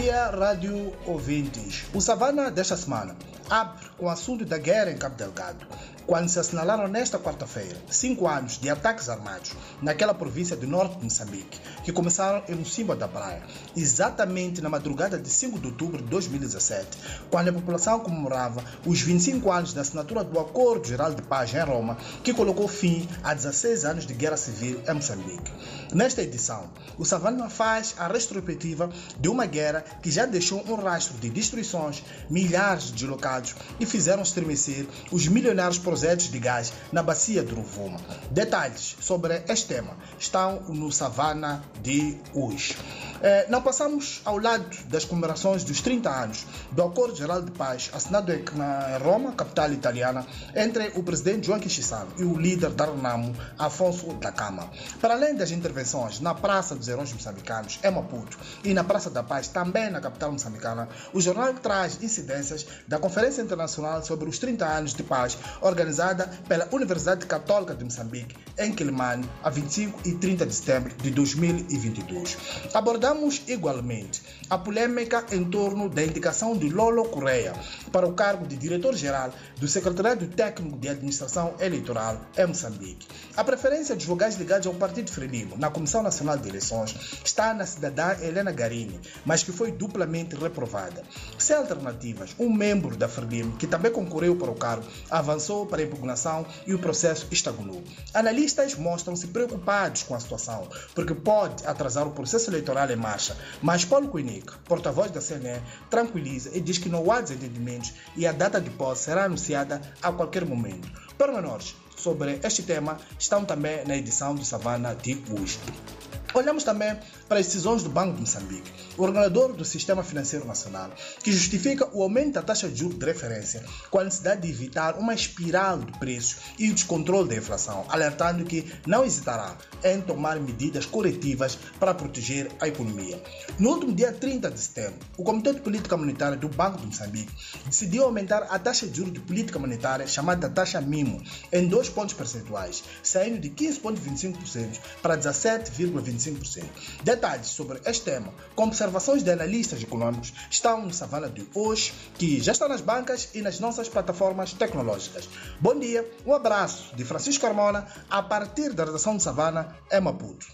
dia, rádio ouvintes. O Savana desta semana abre o assunto da guerra em Cabo Delgado, quando se assinalaram nesta quarta-feira cinco anos de ataques armados naquela província do norte de Moçambique, que começaram em Mocimboa da Praia, exatamente na madrugada de 5 de outubro de 2017, quando a população comemorava os 25 anos da assinatura do Acordo Geral de Paz em Roma, que colocou fim a 16 anos de guerra civil em Moçambique. Nesta edição, o Savana faz a retrospectiva de uma guerra que já deixou um rastro de destruições, milhares de e fizeram estremecer os milionários projetos de gás na bacia do Rovuma. Detalhes sobre este tema estão no Savana de hoje. Eh, não passamos ao lado das comemorações dos 30 anos do Acordo Geral de Paz assinado em Roma, capital italiana, entre o presidente João Chissano e o líder da Renamo, Afonso da Cama. Para além das intervenções na Praça dos Heróis Moçambicanos, em Maputo, e na Praça da Paz, também na capital moçambicana, o jornal traz incidências da Conferência Internacional sobre os 30 anos de paz, organizada pela Universidade Católica de Moçambique, em Quilimane, a 25 e 30 de setembro de 2022. Abordamos igualmente a polêmica em torno da indicação de Lolo Correia para o cargo de diretor-geral do Secretariado Técnico de Administração Eleitoral em Moçambique. A preferência dos vogais ligados ao Partido Frelimo na Comissão Nacional de Eleições está na cidadã Helena Garini, mas que foi duplamente reprovada. Sem alternativas, um membro da Que também concorreu para o cargo, avançou para a impugnação e o processo estagnou. Analistas mostram-se preocupados com a situação, porque pode atrasar o processo eleitoral em marcha, mas Paulo Koenig, porta-voz da CNE, tranquiliza e diz que não há desentendimentos e a data de posse será anunciada a qualquer momento. Pormenores sobre este tema estão também na edição do Savana de hoje. Olhamos também para as decisões do Banco de Moçambique, o regulador do Sistema Financeiro Nacional, que justifica o aumento da taxa de juros de referência com a necessidade de evitar uma espiral de preços e o descontrole da inflação, alertando que não hesitará em tomar medidas corretivas para proteger a economia. No último dia 30 de setembro, o Comitê de Política Monetária do Banco de Moçambique decidiu aumentar a taxa de juros de política monetária, chamada taxa MIMO, em dois pontos percentuais, saindo de 15,25% para 17,25%. 25%. Detalhes sobre este tema, com observações de analistas econômicos, estão no Savana de hoje, que já está nas bancas e nas nossas plataformas tecnológicas. Bom dia, um abraço de Francisco Carmona, a partir da redação de Savana, em Maputo.